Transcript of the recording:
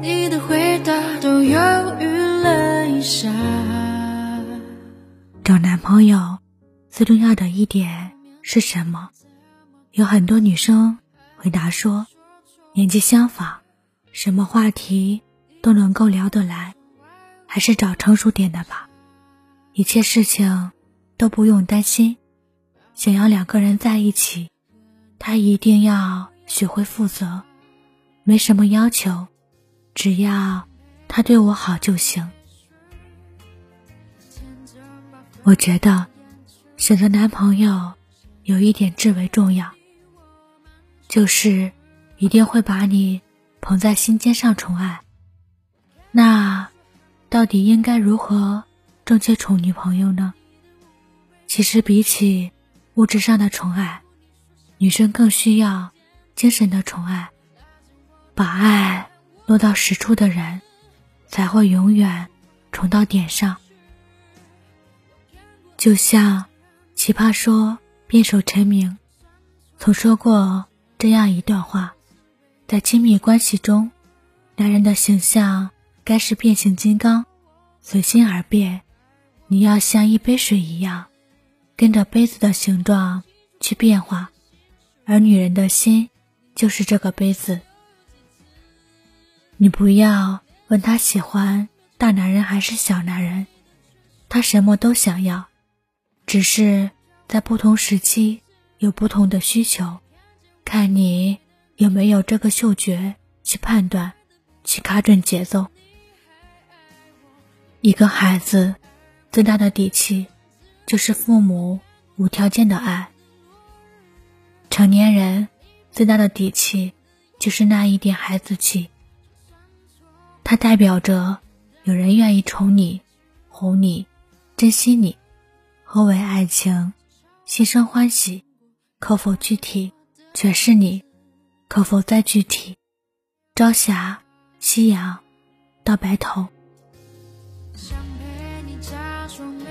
你的回答都犹豫了一下。找男朋友最重要的一点是什么？有很多女生回答说，年纪相仿，什么话题都能够聊得来，还是找成熟点的吧。一切事情都不用担心。想要两个人在一起，他一定要学会负责，没什么要求，只要他对我好就行。我觉得选择男朋友有一点至为重要，就是一定会把你捧在心尖上宠爱。那到底应该如何正确宠女朋友呢？其实比起物质上的宠爱，女生更需要精神的宠爱。把爱落到实处的人，才会永远宠到点上。就像《奇葩说》辩手陈明曾说过这样一段话：在亲密关系中，男人的形象该是变形金刚，随心而变。你要像一杯水一样。跟着杯子的形状去变化，而女人的心就是这个杯子。你不要问他喜欢大男人还是小男人，他什么都想要，只是在不同时期有不同的需求，看你有没有这个嗅觉去判断，去卡准节奏。一个孩子最大的底气。就是父母无条件的爱。成年人最大的底气，就是那一点孩子气。它代表着有人愿意宠你、哄你、珍惜你，何为爱情？心生欢喜，可否具体？全是你。可否再具体？朝霞夕阳到白头。想陪你假装没。